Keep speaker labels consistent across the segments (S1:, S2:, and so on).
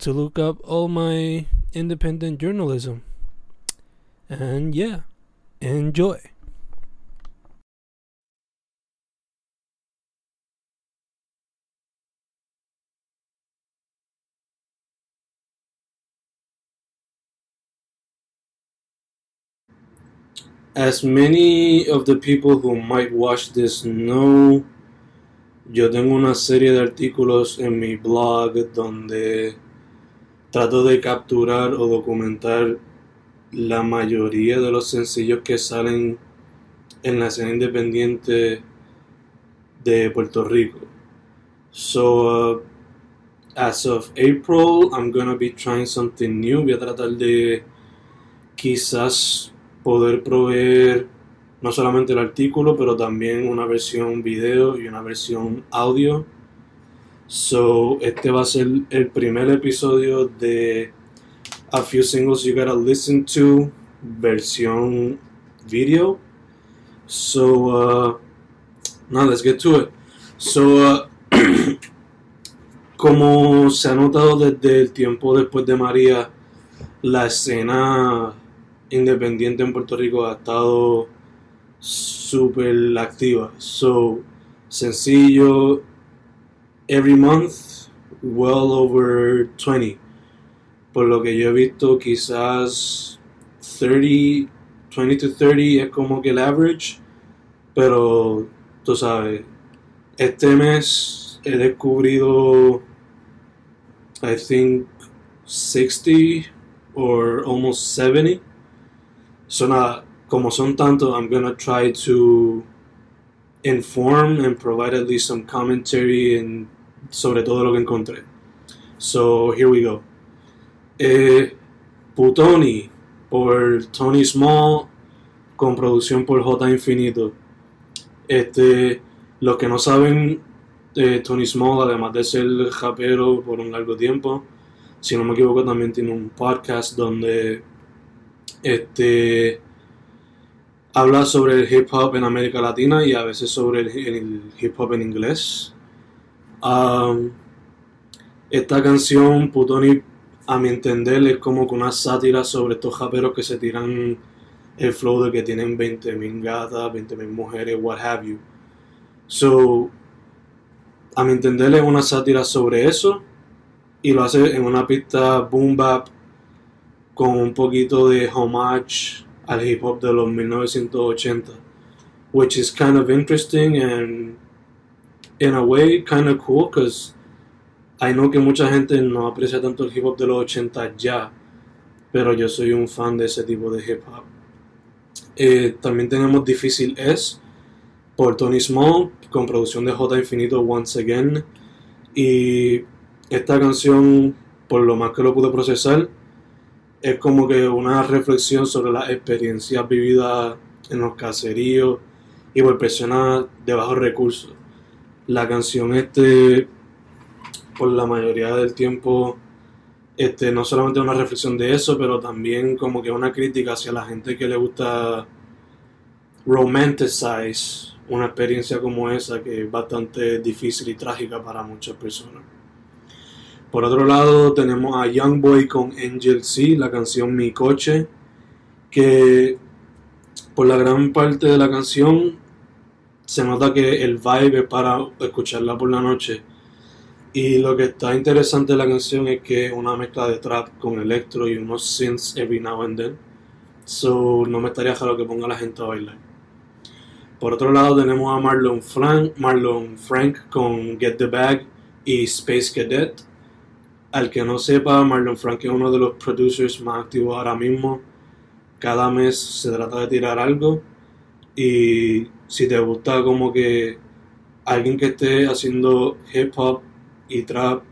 S1: to look up all my independent journalism. And yeah, enjoy. As many of the people who might watch this know, yo tengo una serie de artículos en mi blog donde trato de capturar o documentar la mayoría de los sencillos que salen en la escena independiente de Puerto Rico. So, uh, as of April, I'm gonna be trying something new. Voy a tratar de quizás poder proveer no solamente el artículo, pero también una versión video y una versión audio. So, este va a ser el primer episodio de A Few Singles You Gotta Listen To, versión video. So, uh, now let's get to it. So, uh, como se ha notado desde el tiempo después de María, la escena independiente en Puerto Rico ha estado súper activa. So, sencillo, every month, well over 20. Por lo que yo he visto, quizás 30, 20 to 30 es como que el average. Pero, tú sabes, este mes he descubrido, I think, 60 or almost 70. So nada, como son tanto, I'm gonna try to inform and provide at least some commentary and sobre todo lo que encontré. So here we go. Eh, Putoni por Tony Small con producción por J Infinito. Este, los que no saben, eh, Tony Small, además de ser rapero por un largo tiempo, si no me equivoco, también tiene un podcast donde este habla sobre el hip hop en América Latina y a veces sobre el, el hip hop en inglés. Um, esta canción, Putoni, a mi entender, es como que una sátira sobre estos raperos que se tiran el flow de que tienen 20.000 gatas, 20.000 mujeres, what have you. So, a mi entender, es una sátira sobre eso y lo hace en una pista boom bap con un poquito de homage al hip hop de los 1980, which is kind of interesting and in a way kind of cool because I know que mucha gente no aprecia tanto el hip hop de los 80 ya, pero yo soy un fan de ese tipo de hip hop. Eh, también tenemos Difícil Es por Tony Small con producción de J Infinito Once Again y esta canción por lo más que lo pude procesar es como que una reflexión sobre las experiencias vividas en los caseríos y por personas de bajos recursos. La canción este, por la mayoría del tiempo, este, no solamente una reflexión de eso, pero también como que una crítica hacia la gente que le gusta romanticize una experiencia como esa que es bastante difícil y trágica para muchas personas. Por otro lado, tenemos a Youngboy con Angel C, la canción Mi Coche, que por la gran parte de la canción se nota que el vibe es para escucharla por la noche. Y lo que está interesante de la canción es que es una mezcla de trap con electro y unos synths every now and then. So no me estaría raro que ponga a la gente a bailar. Por otro lado tenemos a Marlon Frank, Marlon Frank con Get the Bag y Space Cadet. Al que no sepa, Marlon Frank es uno de los producers más activos ahora mismo. Cada mes se trata de tirar algo. Y si te gusta como que alguien que esté haciendo hip hop y trap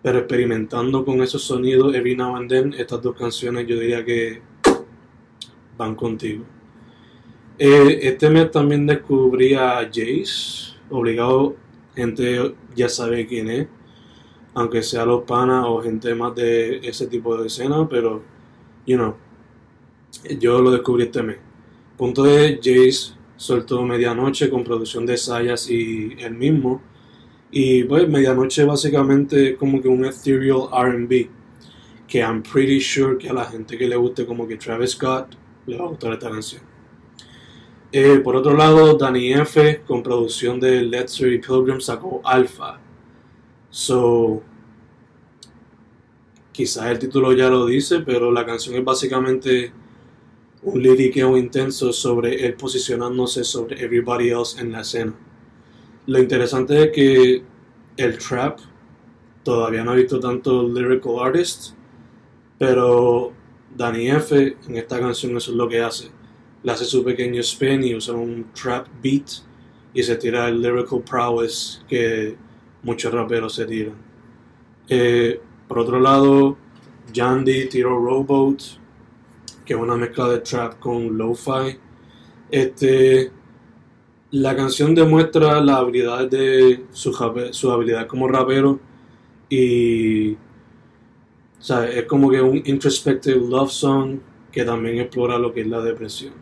S1: pero experimentando con esos sonidos every now and estas dos canciones yo diría que van contigo. Eh, este mes también descubrí a Jace, obligado, gente ya sabe quién es, aunque sea los panas o gente más de ese tipo de escena, pero, you know, yo lo descubrí este mes. Punto de Jace soltó Medianoche con producción de Sayas y él mismo. Y pues Medianoche básicamente es como que un ethereal RB. Que I'm pretty sure que a la gente que le guste como que Travis Scott le va a gustar esta canción. Eh, por otro lado, Danny F con producción de Let's Say Pilgrim sacó Alpha. So, quizás el título ya lo dice, pero la canción es básicamente un liriqueo intenso sobre él posicionándose sobre everybody else en la escena. Lo interesante es que el trap todavía no ha visto tanto lyrical artists, pero Danny F en esta canción eso es lo que hace. Le hace su pequeño spin y usa un trap beat y se tira el lyrical prowess que muchos raperos se tiran. Eh, por otro lado, Jandy tiró Rowboat que es una mezcla de trap con lo-fi. Este, la canción demuestra la habilidad de su, habilidad como rapero y es como que un introspective love song que también explora lo que es la depresión.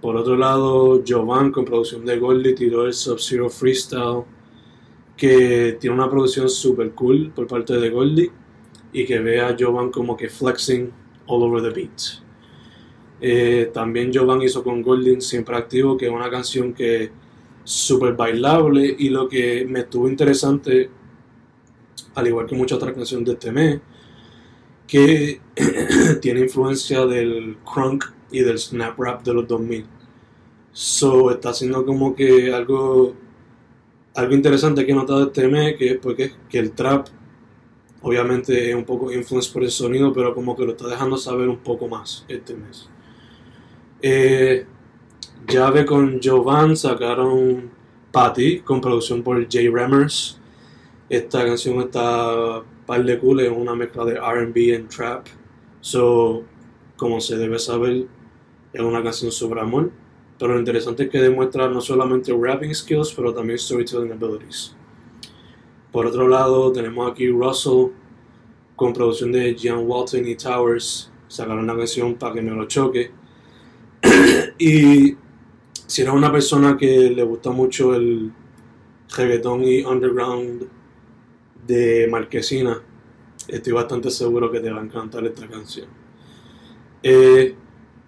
S1: Por otro lado, Jovan con producción de Goldie tiró el Sub-Zero Freestyle que tiene una producción super cool por parte de Goldie y que ve a Jovan como que flexing All Over the Beat. Eh, también Jovan hizo con Golding Siempre Activo, que es una canción que es súper bailable y lo que me estuvo interesante, al igual que muchas otras canciones de este mes, que tiene influencia del crunk y del snap rap de los 2000. So, está haciendo como que algo algo interesante que he notado este mes, que es porque que el trap Obviamente es un poco influenced por el sonido, pero como que lo está dejando saber un poco más este mes. Eh, Llave con Jovan sacaron Patty con producción por Jay Remmers. Esta canción está par de cool, es una mezcla de RB y trap. So, como se debe saber, es una canción sobre amor. Pero lo interesante es que demuestra no solamente rapping skills, pero también storytelling abilities. Por otro lado, tenemos aquí Russell con producción de John Walton y Towers. Sacaron una canción para que me lo choque. y si eres una persona que le gusta mucho el reggaeton y underground de Marquesina, estoy bastante seguro que te va a encantar esta canción. Eh,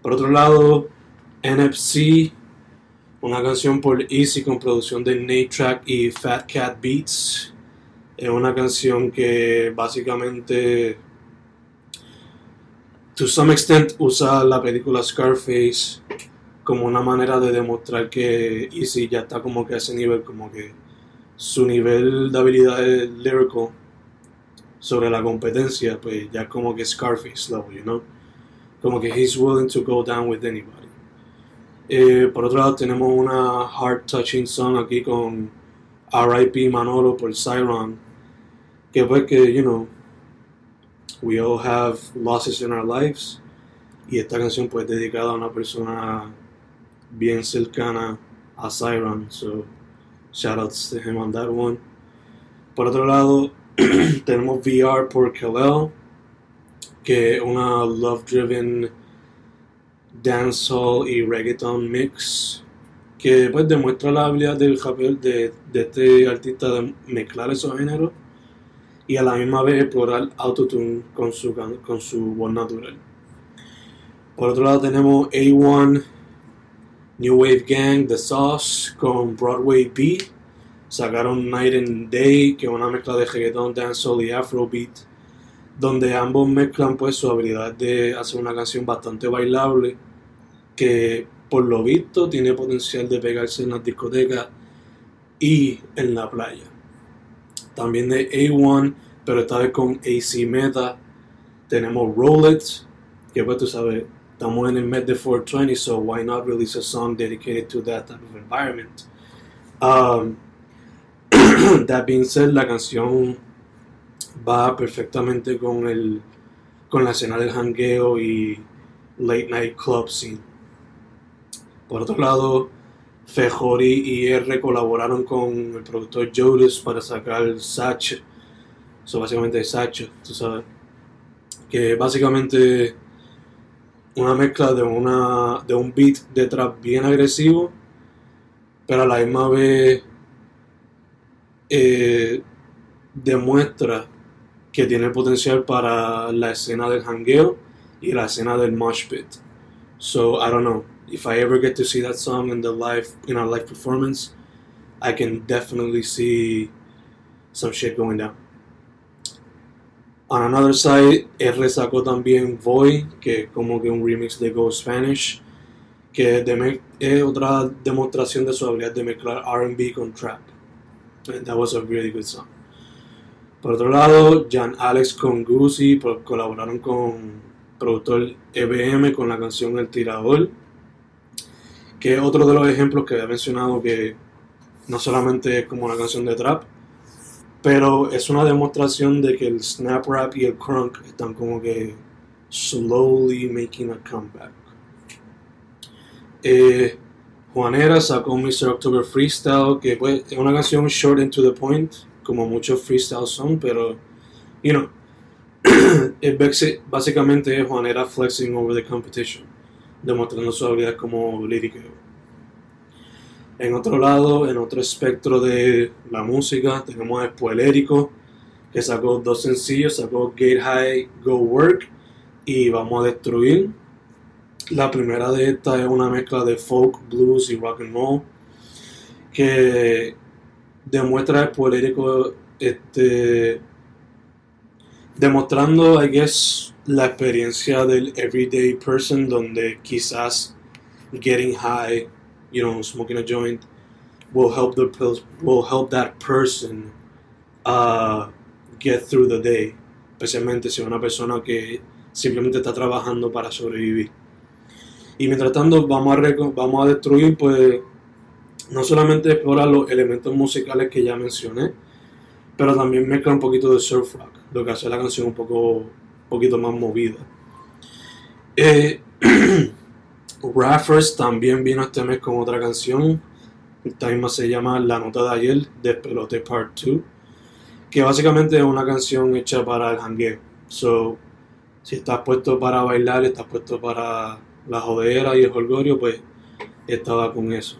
S1: por otro lado, NFC, una canción por Easy con producción de Nate Track y Fat Cat Beats. Es una canción que básicamente, to some extent, usa la película Scarface como una manera de demostrar que Easy ya está como que a ese nivel, como que su nivel de habilidad lyrical sobre la competencia, pues ya como que Scarface level, you know? Como que he's willing to go down with anybody. Eh, por otro lado, tenemos una heart touching song aquí con R.I.P. Manolo por Siron que fue que, you know, we all have losses in our lives. Y esta canción pues dedicada a una persona bien cercana a Siren. So, shout outs to him on that one. Por otro lado, tenemos VR por Kalel, que una love driven dancehall y reggaeton mix que pues demuestra la habilidad del de, de este artista de mezclar esos géneros y a la misma vez explorar autotune con su, con su voz natural. Por otro lado tenemos A1 New Wave Gang The Sauce con Broadway B. Sacaron Night and Day, que es una mezcla de reggaeton, dancehall y afrobeat, donde ambos mezclan pues su habilidad de hacer una canción bastante bailable, que por lo visto tiene potencial de pegarse en las discotecas y en la playa también de A1, pero esta vez con AC Meta. Tenemos Rolex, que pues tú sabes, estamos en el mes de 420, so why not release a song dedicated to that type of environment? Um, that being said, la canción va perfectamente con el con la escena del hangueo y late night club scene. Por otro lado, Fejori y R colaboraron con el productor Jodas para sacar Satch, eso básicamente Satch, tú sabes, que básicamente una mezcla de una de un beat de trap bien agresivo, pero a la misma vez eh, demuestra que tiene potencial para la escena del hangueo y la escena del mosh pit. So I don't know if I ever get to see that song in the live in our live performance, I can definitely see some shit going down. On another side, R sacó también Voy, que como que un remix de Go Spanish, que es otra demostración de su habilidad de mezclar RB con trap. And that was a really good song. Por otro lado, Jan Alex con Gucci colaboraron con productor EBM con la canción El Tirador, que es otro de los ejemplos que había mencionado que no solamente es como una canción de trap, pero es una demostración de que el snap rap y el crunk están como que slowly making a comeback. Eh, Juanera sacó Mr. October Freestyle, que pues, es una canción short and to the point, como muchos freestyles son, pero, you know, básicamente es Juanera flexing over the competition, demostrando su habilidad como lírico. En otro lado, en otro espectro de la música, tenemos a Spoilérico, que sacó dos sencillos, sacó Gate High, Go Work y Vamos a Destruir. La primera de estas es una mezcla de folk, blues y rock and roll, que demuestra Spoilérico este, demostrando, I guess, la experiencia del everyday person donde quizás getting high you know, smoking a joint will help the will help that person uh, get through the day, especialmente si es una persona que simplemente está trabajando para sobrevivir. Y mientras tanto vamos a, vamos a destruir, pues, no solamente explorar los elementos musicales que ya mencioné, pero también mezcla un poquito de surf rock, lo que hace la canción un poco, un poquito más movida. Eh, también vino este mes con otra canción. Esta misma se llama La Nota de Ayer, de Pelote Part 2. Que básicamente es una canción hecha para el hangueo. So, si estás puesto para bailar, estás puesto para la jodera y el holgorio, pues estaba con eso.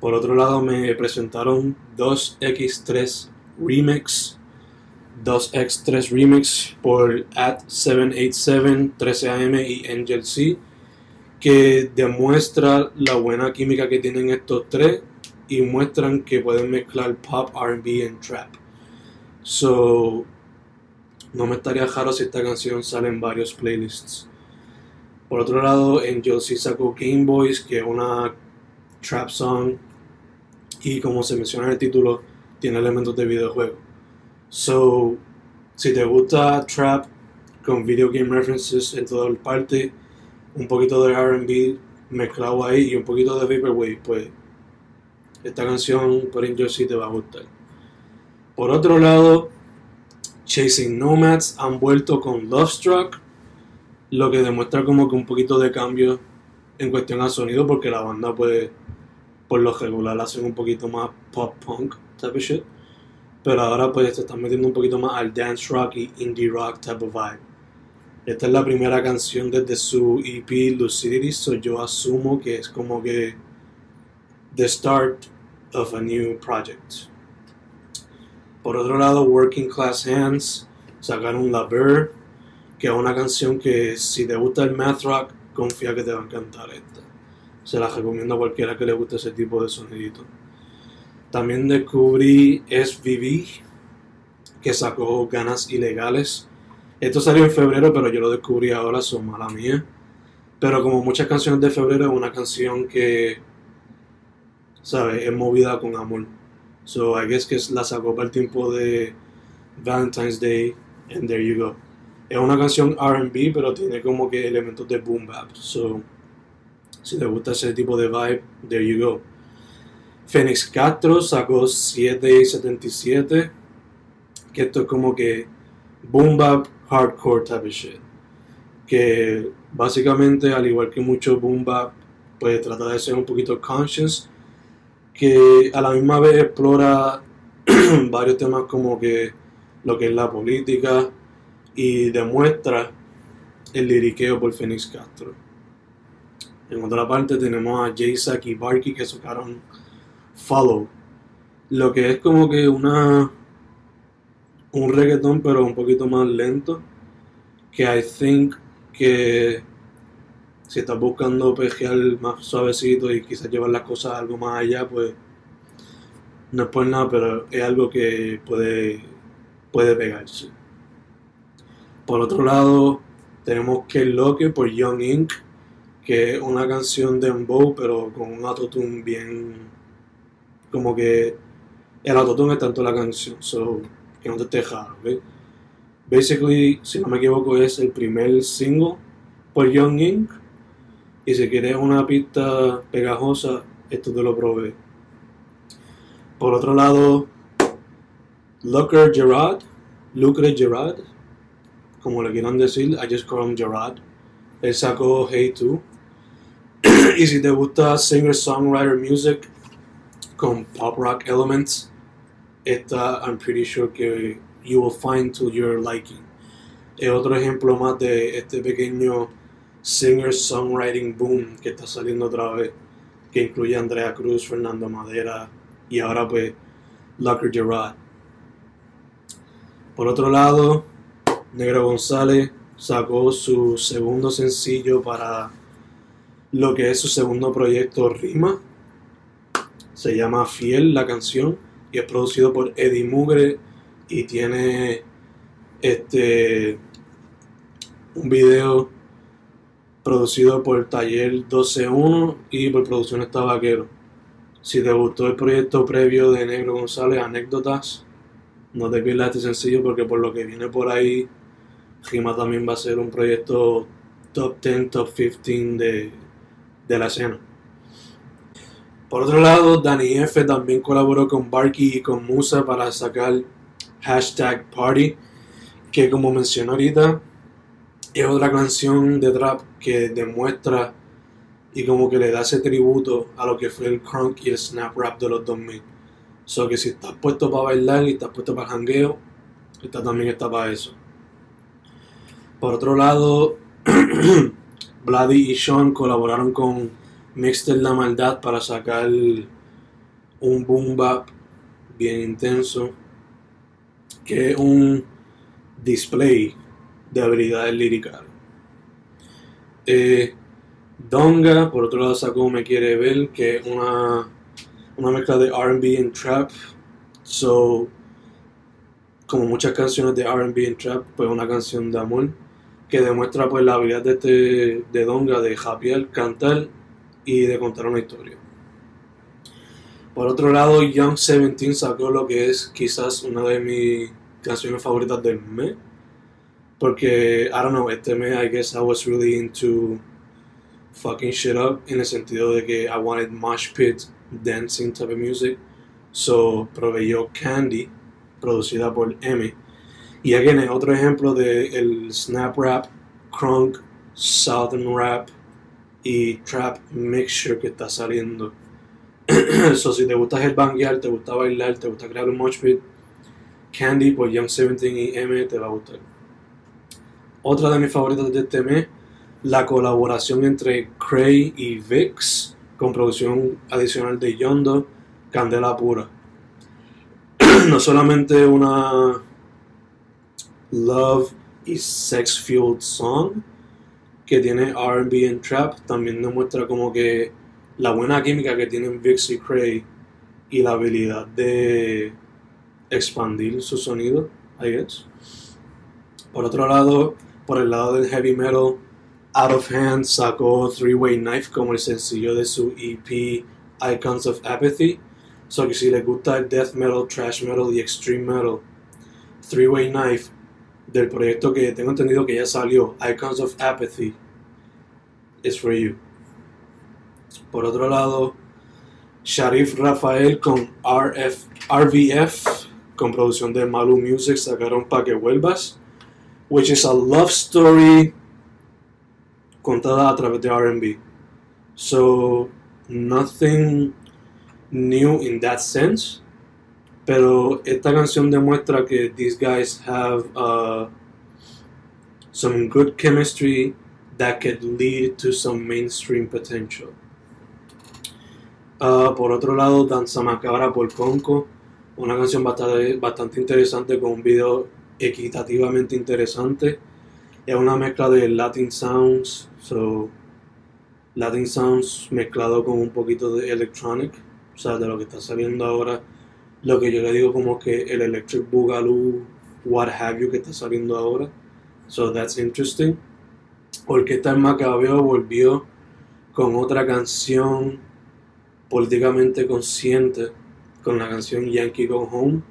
S1: Por otro lado, me presentaron 2X3 Remix. 2X3 Remix por at 787 13am y Angel C que demuestra la buena química que tienen estos tres y muestran que pueden mezclar pop, RB y trap. So, no me estaría raro si esta canción sale en varios playlists. Por otro lado, Angel C sacó Game Boys, que es una trap song y como se menciona en el título, tiene elementos de videojuego. So, si te gusta trap con video game references en toda parte, un poquito de RB mezclado ahí y un poquito de Vaporwave, pues esta canción por Angel sí te va a gustar. Por otro lado, Chasing Nomads han vuelto con Love Struck, lo que demuestra como que un poquito de cambio en cuestión al sonido, porque la banda pues por lo regular hacen un poquito más pop punk type shit. Pero ahora pues se están metiendo un poquito más al dance rock y indie rock type of vibe. Esta es la primera canción desde su EP Lucidity, so yo asumo que es como que the start of a new project. Por otro lado, Working Class Hands sacaron La Bird, que es una canción que si te gusta el math rock, confía que te va a encantar esta. Se la recomiendo a cualquiera que le guste ese tipo de sonidito. También descubrí SVV, que sacó Ganas Ilegales esto salió en febrero, pero yo lo descubrí ahora, son mala mía. Pero como muchas canciones de febrero, es una canción que, ¿sabes? Es movida con amor. So I guess que la sacó para el tiempo de Valentine's Day, and there you go. Es una canción RB, pero tiene como que elementos de boom bap. So, si te gusta ese tipo de vibe, there you go. Phoenix Castro sacó 7 y 77 que esto es como que boom bap hardcore type of shit. Que básicamente, al igual que mucho boom bap, pues trata de ser un poquito conscious, que a la misma vez explora varios temas como que lo que es la política y demuestra el liriqueo por Phoenix Castro. En otra parte tenemos a J-Sack y Barky que sacaron Follow. Lo que es como que una un reggaetón pero un poquito más lento. Que I think que si estás buscando pejear más suavecito y quizás llevar las cosas algo más allá, pues no es por nada, pero es algo que puede, puede pegarse. Por otro lado, tenemos Que Loque por Young Inc., que es una canción de Dembow, pero con un autotune bien. Como que el autotune es tanto la canción, so que no te esté jaro, ¿ok? Basically, si no me equivoco, es el primer single por Young Inc. Y si quieres una pista pegajosa, esto te lo provee. Por otro lado, Lucre Gerard, Lucre Gerard, como le quieran decir, I just call him Gerard. Él sacó Hey 2. y si te gusta singer-songwriter music con pop rock elements, esta I'm pretty sure que you will find to your liking. Es otro ejemplo más de este pequeño singer-songwriting boom que está saliendo otra vez, que incluye Andrea Cruz, Fernando Madera y ahora pues Locker Gerard. Por otro lado, Negro González sacó su segundo sencillo para lo que es su segundo proyecto Rima. Se llama Fiel la canción y es producido por Eddie Mugre y tiene este un video producido por Taller 12.1 y por Producciones Tabaquero. Si te gustó el proyecto previo de Negro González, anécdotas, no te pierdas este sencillo porque por lo que viene por ahí, Gima también va a ser un proyecto top 10, top 15 de, de la escena. Por otro lado, Danny F también colaboró con Barky y con Musa para sacar hashtag Party, que como mencioné ahorita, es otra canción de trap que demuestra y como que le da ese tributo a lo que fue el crunk y el snap rap de los 2000. So que si estás puesto para bailar y estás puesto para jangueo, esta también está para eso. Por otro lado, Bloody y Sean colaboraron con Mixter La Maldad para sacar un boom bap bien intenso, que es un display de habilidades líricas. Eh, Donga, por otro lado, sacó Me Quiere Ver, que es una, una mezcla de RB y trap. So, como muchas canciones de RB y trap, pues una canción de amor que demuestra pues la habilidad de, este, de Donga de japear, cantar y de contar una historia. Por otro lado, Young Seventeen sacó lo que es quizás una de mis canciones favoritas del mes porque, I don't know, este mes I guess I was really into fucking shit up en el sentido de que I wanted mosh pit dancing type of music. So proveyó Candy, producida por M. Y again, otro ejemplo de el snap rap, crunk, southern rap y trap mixture que está saliendo. so si te gusta headbanguear, te gusta bailar, te gusta crear un mosh Candy por Young Seventeen y M te va a gustar. Otra de mis favoritas de este mes, la colaboración entre Cray y Vix, con producción adicional de Yondo, Candela Pura. no solamente una love y sex fueled song que tiene RB y trap, también demuestra como que la buena química que tienen Vix y Cray y la habilidad de expandir su sonido, I guess. Por otro lado, por el lado del heavy metal, Out of Hand sacó Three Way Knife como el sencillo de su EP Icons of Apathy. So que si les gusta el death metal, trash metal y extreme metal, Three Way Knife del proyecto que tengo entendido que ya salió, Icons of Apathy, is for you. Por otro lado, Sharif Rafael con RF, RVF con producción de Malu Music, sacaron Pa' que vuelvas, which is a love story contada a través de RB. So, nothing new in that sense. Pero esta canción demuestra que these guys have uh, some good chemistry that could lead to some mainstream potential. Uh, por otro lado, Danza Macabra por Conco, una canción bastante, bastante interesante con un video equitativamente interesante. Es una mezcla de Latin Sounds, so Latin Sounds mezclado con un poquito de electronic, o sea, de lo que está saliendo ahora, lo que yo le digo como que el electric boogaloo, what have you, que está saliendo ahora. So that's interesting. Orquesta el Macabeo volvió con otra canción políticamente consciente, con la canción Yankee Go Home.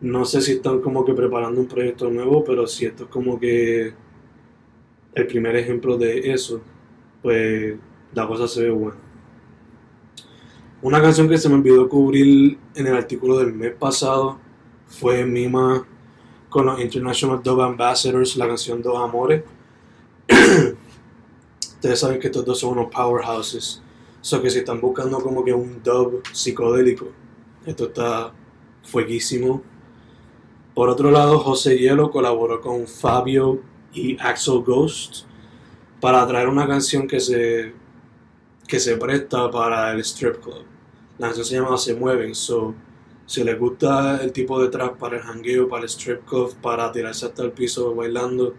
S1: No sé si están como que preparando un proyecto nuevo, pero si esto es como que el primer ejemplo de eso, pues la cosa se ve buena. Una canción que se me olvidó cubrir en el artículo del mes pasado fue Mima con los International Dove Ambassadors, la canción Dos Amores. Ustedes saben que estos dos son unos powerhouses. So que si están buscando como que un dub psicodélico, esto está fueguísimo. Por otro lado, José Hielo colaboró con Fabio y Axel Ghost para traer una canción que se, que se presta para el strip club. La canción se llama Se Mueven, so si les gusta el tipo de trap para el hangueo, para el strip club, para tirarse hasta el piso bailando,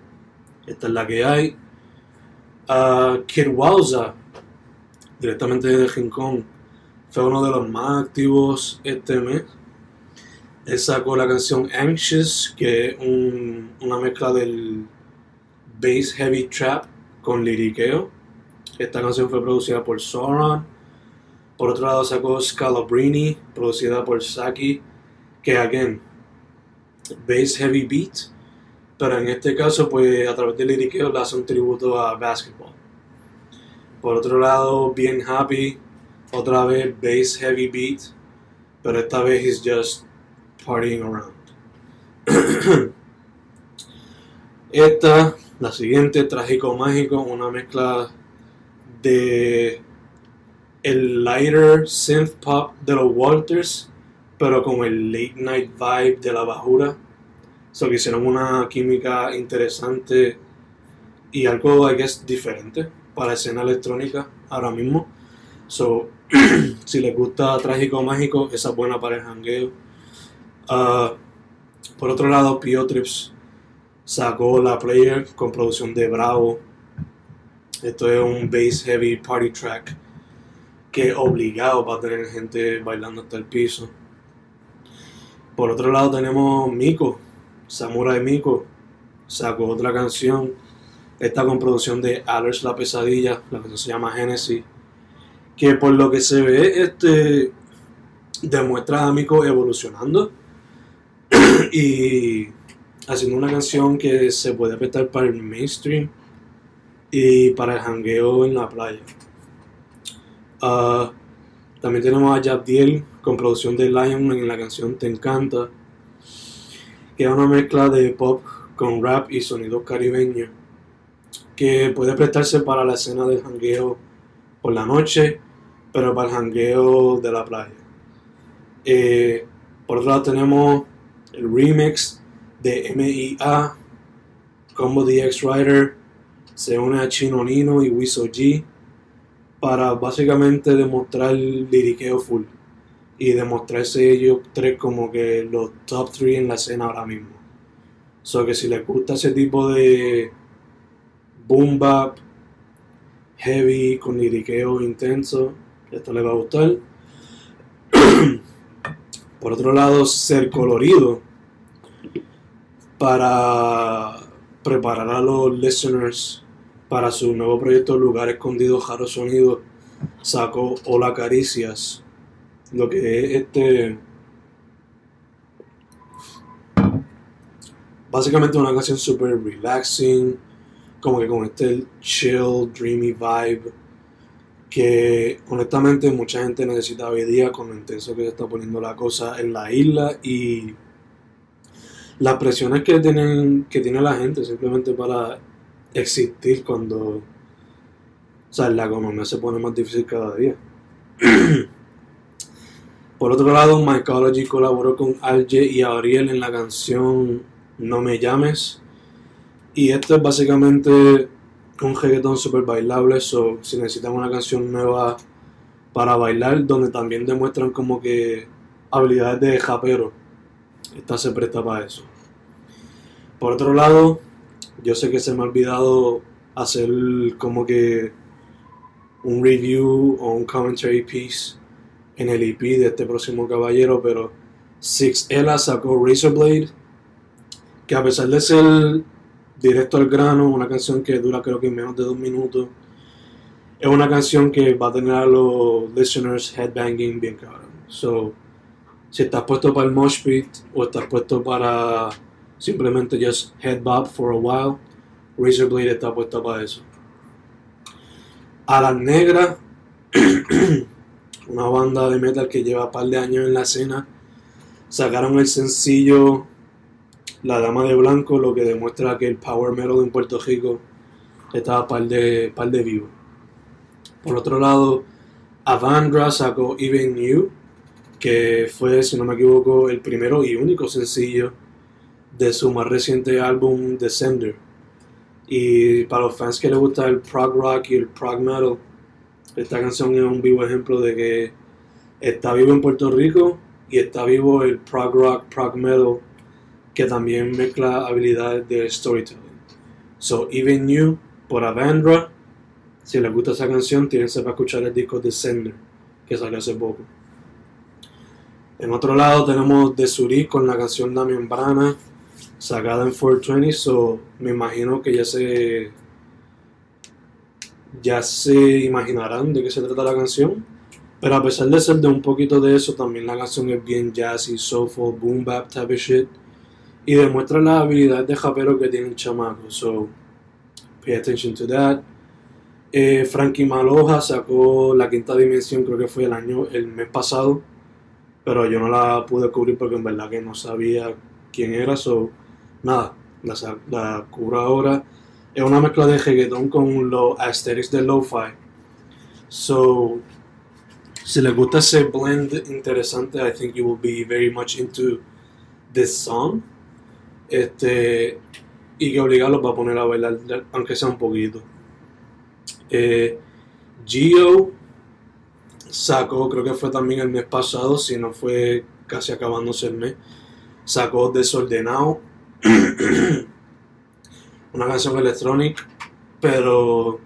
S1: esta es la que hay. Uh, Kid directamente de Rincón, fue uno de los más activos este mes. Él sacó la canción Anxious, que es una mezcla del bass heavy trap con liriqueo. Esta canción fue producida por Sauron. Por otro lado sacó Scalabrini, producida por Saki, que again, bass heavy beat, pero en este caso pues a través del liriqueo le hace un tributo a basketball. Por otro lado, Bien Happy, otra vez bass heavy beat, pero esta vez he's just partying around. esta, la siguiente, Trágico Mágico, una mezcla de el lighter synth pop de los Walters, pero con el late night vibe de la bajura. So que hicieron una química interesante y algo, I guess, diferente para escena electrónica ahora mismo. So, si les gusta Trágico Mágico, esa es buena para el hangueo. Uh, por otro lado, Pio Trips sacó la player con producción de Bravo. Esto es un bass heavy party track que obligado para tener gente bailando hasta el piso. Por otro lado tenemos Miko, Samurai Miko, sacó otra canción, esta con producción de Alex La Pesadilla, la canción se llama Genesis, que por lo que se ve, este demuestra a Miko evolucionando y haciendo una canción que se puede prestar para el mainstream y para el hangueo en la playa. Uh, también tenemos a Jabdiel con producción de Lion en la canción Te Encanta, que es una mezcla de pop con rap y sonidos caribeños, que puede prestarse para la escena del jangueo por la noche, pero para el jangueo de la playa. Eh, por otro lado tenemos el remix de MIA, Combo DX Rider, se une a Chino Nino y Wiso G para básicamente demostrar liriqueo full y demostrarse ellos tres como que los top 3 en la escena ahora mismo. So que si les gusta ese tipo de boom bap, heavy, con liriqueo intenso, esto les va a gustar. Por otro lado, ser colorido para preparar a los listeners para su nuevo proyecto Lugar Escondido Jaro Sonido sacó Hola Caricias, lo que es este básicamente una canción super relaxing, como que con este chill, dreamy vibe que honestamente mucha gente necesita hoy día con lo intenso que se está poniendo la cosa en la isla y las presiones que tienen que tiene la gente simplemente para existir cuando o sea, la economía se pone más difícil cada día. Por otro lado, Mycology colaboró con Alge y Ariel en la canción No me llames. Y esto es básicamente un reggaeton super bailable. So, si necesitan una canción nueva para bailar, donde también demuestran como que habilidades de japero, esta se presta para eso. Por otro lado, yo sé que se me ha olvidado hacer como que un review o un commentary piece en el EP de este próximo caballero, pero Six Ella sacó Razorblade, que a pesar de ser directo al grano, una canción que dura creo que menos de dos minutos, es una canción que va a tener a los listeners headbanging bien cabrón. So, si estás puesto para el mosh pit o estás puesto para simplemente just head bob for a while, Razorblade está puesta para eso. A las negras una banda de metal que lleva un par de años en la escena, sacaron el sencillo La Dama de Blanco, lo que demuestra que el power metal en Puerto Rico estaba par de, par de vivo. Por otro lado, Avandra sacó Even You, que fue, si no me equivoco, el primero y único sencillo de su más reciente álbum Descender. Y para los fans que les gusta el prog rock y el prog metal, esta canción es un vivo ejemplo de que está vivo en Puerto Rico y está vivo el prog rock, prog metal, que también mezcla habilidades de storytelling. So, Even You por Avandra. Si les gusta esa canción, tienen que escuchar el disco de Sender, que salió hace poco. En otro lado tenemos The Suri con la canción La Membrana, sacada en 420, so me imagino que ya se ya se imaginarán de qué se trata la canción. Pero a pesar de ser de un poquito de eso, también la canción es bien jazzy, soulful, boom bap type of shit. Y demuestra las habilidades de japero que tiene el chamaco. So, pay attention to that. Eh, Frankie Maloja sacó la quinta dimensión, creo que fue el año, el mes pasado. Pero yo no la pude cubrir porque en verdad que no sabía quién era. So, nada, la, la cubro ahora es una mezcla de reggaeton con los aesthetics de lo-fi. So, si les gusta ese blend interesante, I think you will be very much into this song. Este, y que obligarlos va a poner a bailar, aunque sea un poquito. Eh, Gio sacó, creo que fue también el mes pasado, si no fue casi acabándose el mes, sacó Desordenado. una canción electrónica, pero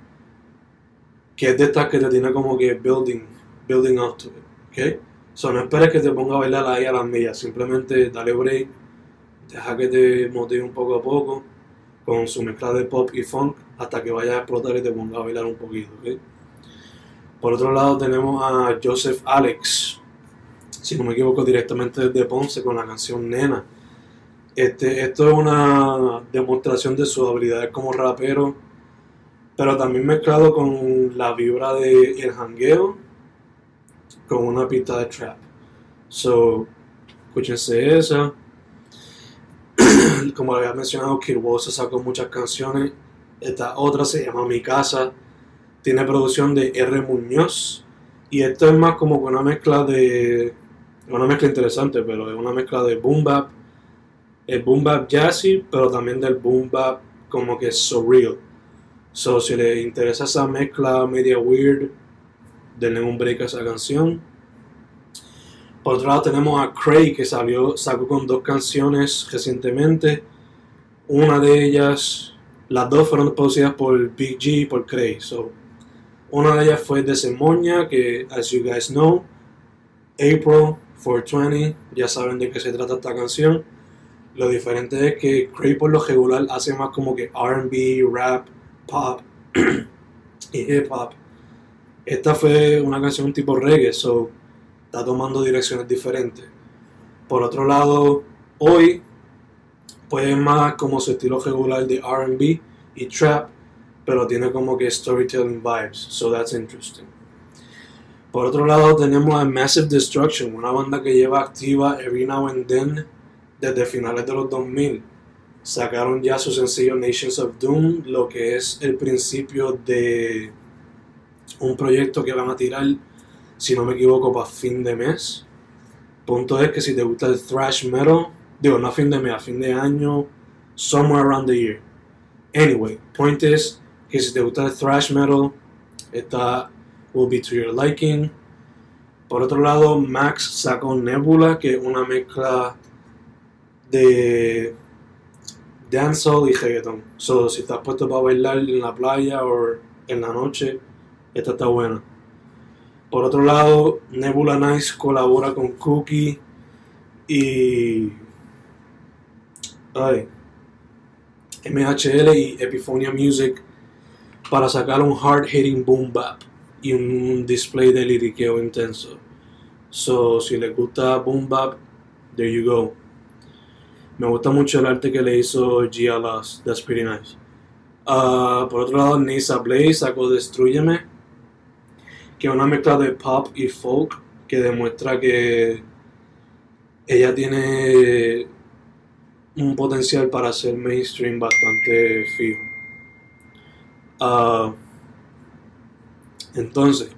S1: que es de estas que te tiene como que building, building up to it, ¿ok? So, no esperes que te ponga a bailar ahí a las millas, simplemente dale break, deja que te motive un poco a poco con su mezcla de pop y funk hasta que vaya a explotar y te ponga a bailar un poquito, ¿ok? Por otro lado tenemos a Joseph Alex, si no me equivoco directamente desde Ponce con la canción Nena este, esto es una demostración de sus habilidades como rapero, pero también mezclado con la vibra de el hangueo con una pista de trap. So, escúchense esa. como había mencionado, Kid se sacó muchas canciones. Esta otra se llama Mi Casa. Tiene producción de R. Muñoz. Y esto es más como una mezcla de. Una mezcla interesante, pero es una mezcla de boom bap el boom bap jazzy, pero también del boom bap como que surreal. So, si les interesa esa mezcla media weird, denle un break a esa canción. Por otro lado tenemos a Craig que salió, sacó con dos canciones recientemente. Una de ellas, las dos fueron producidas por Big G y por Craig. So, una de ellas fue de Semoña, que as you guys know, April 420, ya saben de qué se trata esta canción. Lo diferente es que Cray por lo regular hace más como que RB, rap, pop y hip hop. Esta fue una canción tipo reggae, so está tomando direcciones diferentes. Por otro lado, hoy pues más como su estilo regular de RB y trap, pero tiene como que storytelling vibes, so that's interesting. Por otro lado tenemos a Massive Destruction, una banda que lleva activa every now and then desde finales de los 2000 sacaron ya su sencillo Nations of Doom, lo que es el principio de un proyecto que van a tirar, si no me equivoco, para fin de mes. Punto es que si te gusta el thrash metal, digo, no a fin de mes, a fin de año, somewhere around the year. Anyway, point is que si te gusta el thrash metal, esta will be to your liking. Por otro lado, Max sacó Nebula, que es una mezcla de dancehall y reggaeton. So, si estás puesto para bailar en la playa o en la noche, esta está buena. Por otro lado, Nebula Nice colabora con Cookie y ay, MHL y Epiphonia Music para sacar un hard hitting boom bap y un display de liriqueo intenso. So, si les gusta boom bap, there you go. Me gusta mucho el arte que le hizo Gia Loss, that's pretty nice. Por otro lado, Nisa Blaze sacó Destruyeme, que es una mezcla de pop y folk que demuestra que ella tiene un potencial para ser mainstream bastante fijo. Ah, entonces,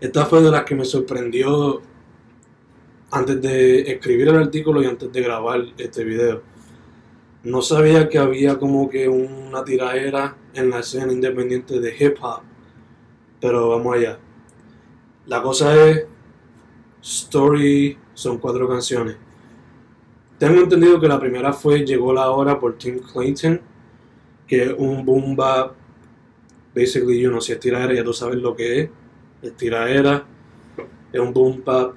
S1: esta fue de las que me sorprendió antes de escribir el artículo y antes de grabar este video. No sabía que había como que una tiradera en la escena independiente de hip hop. Pero vamos allá. La cosa es, Story son cuatro canciones. Tengo entendido que la primera fue Llegó la hora por Tim Clayton, que es un boom bap. Basically, you know, si es tiradera ya tú sabes lo que es. Es tiradera. Es un boom bap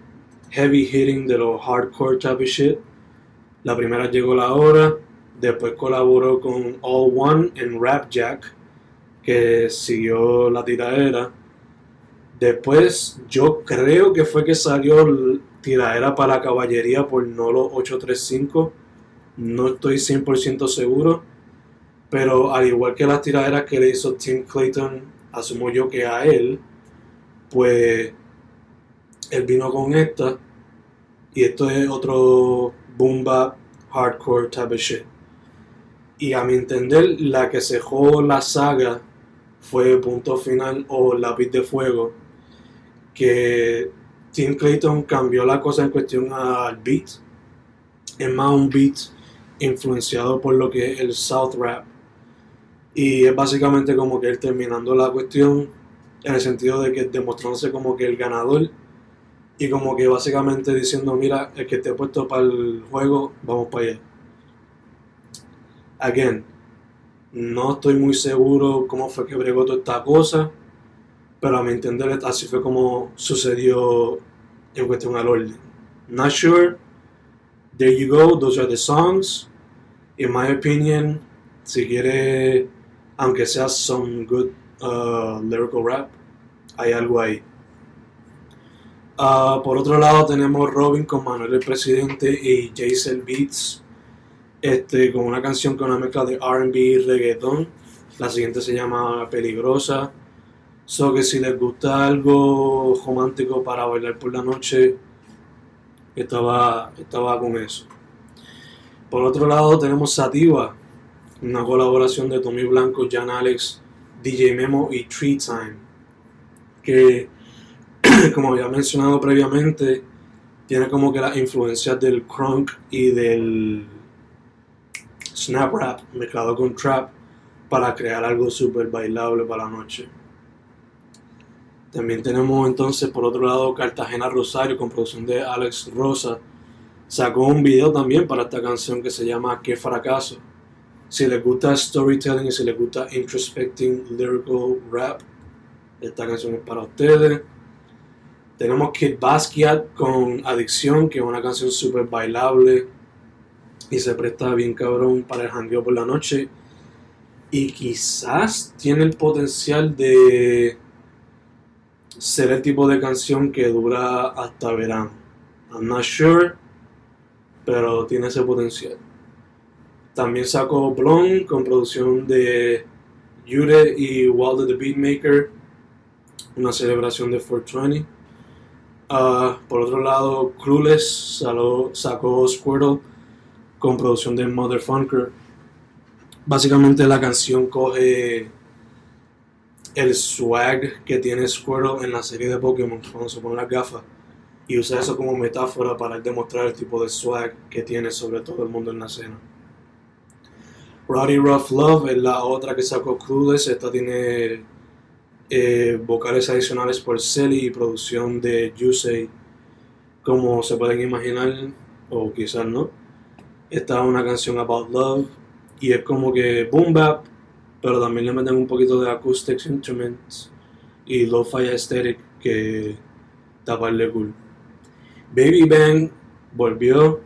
S1: heavy hitting de los hardcore type shit. La primera llegó la hora, después colaboró con All One en Rap Jack, que siguió la tiradera. Después yo creo que fue que salió tiradera para la caballería por Nolo 835. No estoy 100% seguro. Pero al igual que las tiraderas que le hizo Tim Clayton, asumo yo que a él, pues él vino con esta. Y esto es otro boom bap hardcore type shit. Y a mi entender, la que cejó la saga fue Punto Final o Lápiz de Fuego. Que Tim Clayton cambió la cosa en cuestión al beat. Es más un beat influenciado por lo que es el South Rap. Y es básicamente como que él terminando la cuestión en el sentido de que demostrándose como que el ganador y como que básicamente diciendo, mira, el que esté puesto para el juego, vamos para allá. Again, no estoy muy seguro cómo fue que bregó toda esta cosa, pero a mi entender así fue como sucedió en cuestión al orden. Not sure. There you go, those are the songs. In my opinion, si quiere, aunque sea some good uh, lyrical rap, hay algo ahí. Uh, por otro lado tenemos Robin con Manuel el Presidente y Jason Beats este, con una canción con una mezcla de RB y reggaeton. La siguiente se llama Peligrosa. So que si les gusta algo romántico para bailar por la noche, estaba, estaba con eso. Por otro lado tenemos Sativa, una colaboración de Tommy Blanco, Jan Alex, DJ Memo y Tree Time. Que como había mencionado previamente, tiene como que las influencias del crunk y del snap rap mezclado con trap para crear algo súper bailable para la noche. También tenemos entonces por otro lado Cartagena Rosario con producción de Alex Rosa. Sacó un video también para esta canción que se llama Qué fracaso. Si les gusta storytelling y si les gusta introspecting lyrical rap, esta canción es para ustedes. Tenemos Kid Basquiat con Adicción, que es una canción súper bailable y se presta bien cabrón para el jangueo por la noche. Y quizás tiene el potencial de ser el tipo de canción que dura hasta verano. I'm not sure, pero tiene ese potencial. También sacó Blonde con producción de Yure y Waldo the Beatmaker, una celebración de 420. Ah, por otro lado, Clueless sacó Squirtle con producción de Motherfunker. Básicamente la canción coge el swag que tiene Squirtle en la serie de Pokémon cuando se pone las gafas y usa eso como metáfora para demostrar el tipo de swag que tiene sobre todo el mundo en la escena. Roddy Rough Love es la otra que sacó Clueless, esta tiene eh, vocales adicionales por Selly y producción de Yusei, como se pueden imaginar, o quizás no. Esta es una canción about love y es como que boom bap, pero también le meten un poquito de acoustic instruments y lo-fi aesthetic que taparle cool. Baby Bang volvió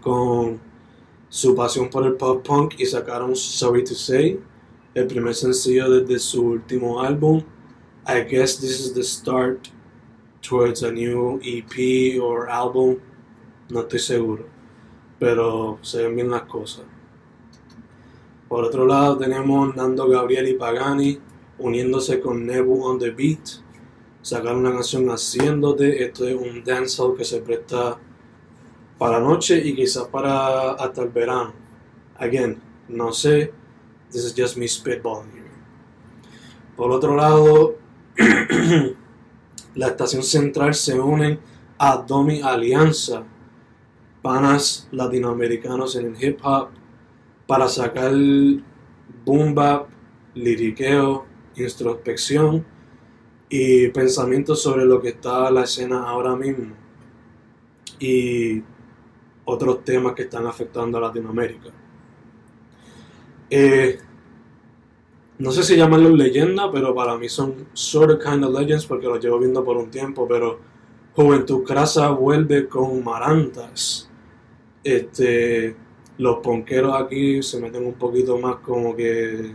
S1: con su pasión por el pop punk y sacaron Sorry to Say, el primer sencillo desde su último álbum. I guess this is the start towards a new EP or album, no estoy seguro, pero se ven bien las cosas. Por otro lado tenemos Nando Gabriel y Pagani uniéndose con Nebu on the Beat, sacar una canción haciéndote, esto es un dancehall que se presta para noche y quizás para hasta el verano. Again, no sé, this is just me spitballing here. Por otro lado, la estación central se une a Domi Alianza, panas latinoamericanos en el hip hop, para sacar boom bap, liriqueo, introspección y pensamientos sobre lo que está la escena ahora mismo y otros temas que están afectando a Latinoamérica. Eh, no sé si llamarlos leyenda, pero para mí son sort of kind of legends porque los llevo viendo por un tiempo, pero Juventud Crasa vuelve con Marantas. Este, los ponqueros aquí se meten un poquito más como que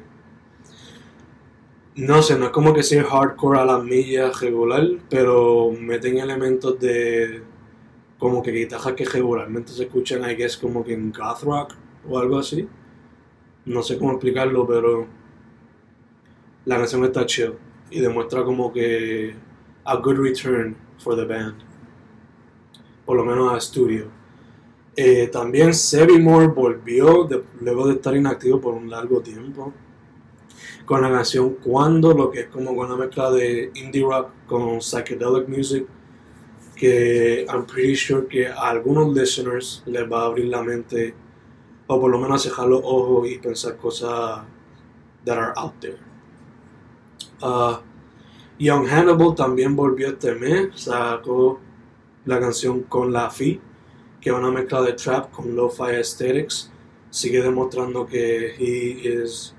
S1: no sé, no es como que sea hardcore a las millas regular, pero meten elementos de como que guitarras que regularmente se escuchan que es como que en goth rock o algo así. No sé cómo explicarlo, pero la canción está chill y demuestra como que a good return for the band. Por lo menos a estudio. Eh, también Sebi Moore volvió luego de estar inactivo por un largo tiempo con la canción Cuando, lo que es como una mezcla de indie rock con psychedelic music, que I'm pretty sure que a algunos listeners les va a abrir la mente, o por lo menos los ojos y pensar cosas that are out there. Uh, Young Hannibal también volvió este mes, sacó la canción con La Fi, que es una mezcla de trap con lo-fi aesthetics. Sigue demostrando que he is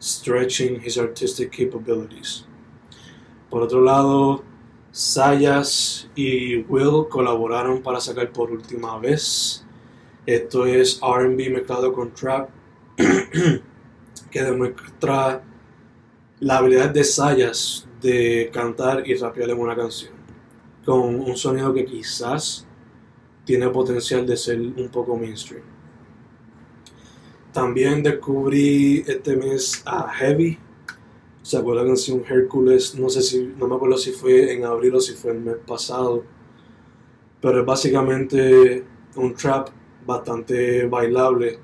S1: stretching his artistic capabilities. Por otro lado, Sayas y Will colaboraron para sacar por última vez. Esto es RB mezclado con trap, que demuestra la habilidad de Sayas de cantar y rapear en una canción, con un sonido que quizás tiene potencial de ser un poco mainstream. También descubrí este mes a Heavy. Sacó la canción Hércules. No sé si, no me acuerdo si fue en abril o si fue el mes pasado. Pero es básicamente un trap bastante bailable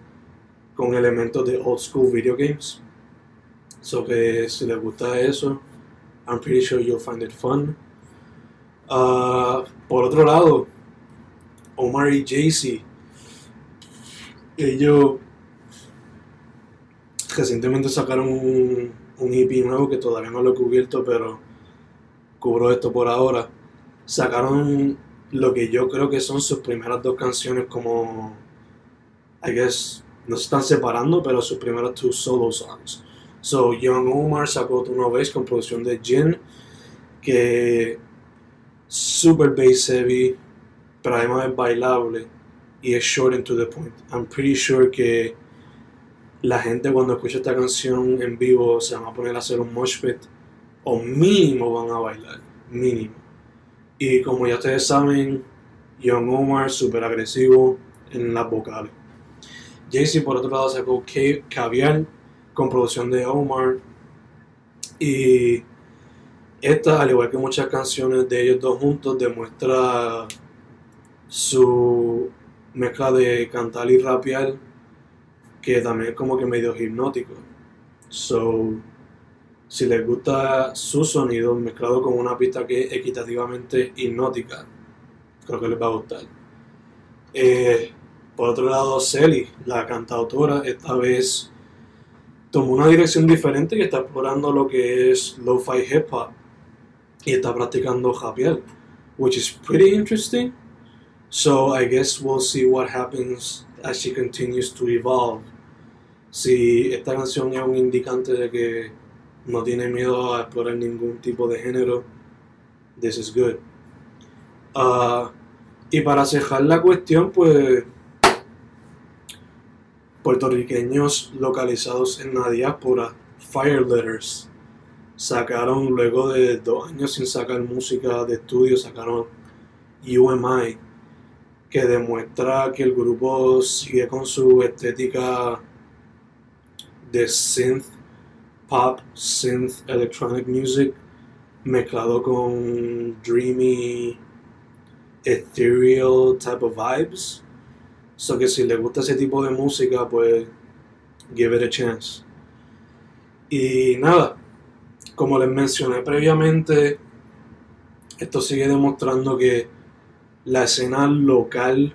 S1: con elementos de old school video games. So que si les gusta eso, I'm pretty sure you'll find it fun. Uh, por otro lado, Omar y Jay-Z, ellos recientemente sacaron un, un EP nuevo que todavía no lo he cubierto, pero cubro esto por ahora. Sacaron lo que yo creo que son sus primeras dos canciones como, I guess, no se están separando, pero sus primeras dos solo songs. So, Young Omar sacó Tu No con producción de Jin, que super bass heavy, pero además es bailable y es short and to the point. I'm pretty sure que la gente cuando escucha esta canción en vivo se van a poner a hacer un mosh pit o mínimo van a bailar, mínimo. Y como ya ustedes saben, Young Omar súper agresivo en las vocales. Jay-Z por otro lado sacó Caviar con producción de Omar y esta, al igual que muchas canciones de ellos dos juntos, demuestra su mezcla de cantar y rapear que también es como que medio hipnótico. So, si les gusta su sonido mezclado con una pista que es equitativamente hipnótica, creo que les va a gustar. Eh, por otro lado, Selly, la cantautora, esta vez tomó una dirección diferente y está explorando lo que es lo-fi hip hop y está practicando rapear, which is pretty interesting. So I guess we'll see what happens as she continues to evolve. Si esta canción es un indicante de que no tiene miedo a explorar ningún tipo de género, this is good. Uh, y para cejar la cuestión, pues puertorriqueños localizados en la diáspora, Fireletters, sacaron luego de dos años sin sacar música de estudio, sacaron UMI, que demuestra que el grupo sigue con su estética de synth pop, synth electronic music mezclado con dreamy ethereal type of vibes. So que si le gusta ese tipo de música, pues give it a chance. Y nada, como les mencioné previamente, esto sigue demostrando que la escena local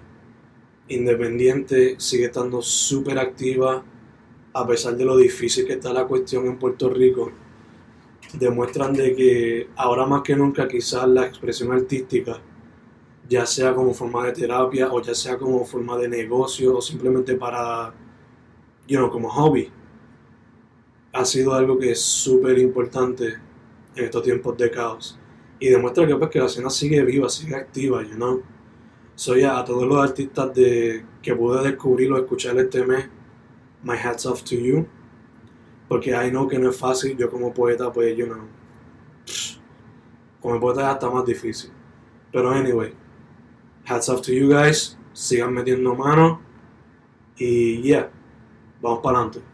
S1: independiente sigue estando súper activa a pesar de lo difícil que está la cuestión en Puerto Rico. Demuestran de que ahora más que nunca quizás la expresión artística ya sea como forma de terapia o ya sea como forma de negocio o simplemente para, you know, como hobby, ha sido algo que es súper importante en estos tiempos de caos. Y demuestra que, pues, que la escena sigue viva, sigue activa, you know. Soy a, todos los artistas de, que pude descubrir o escuchar este mes, my hats off to you. Porque I know que no es fácil, yo como poeta, pues, you know, como poeta es hasta más difícil. Pero anyway, hats off to you guys. Sigan metiendo mano. Y yeah, vamos para adelante.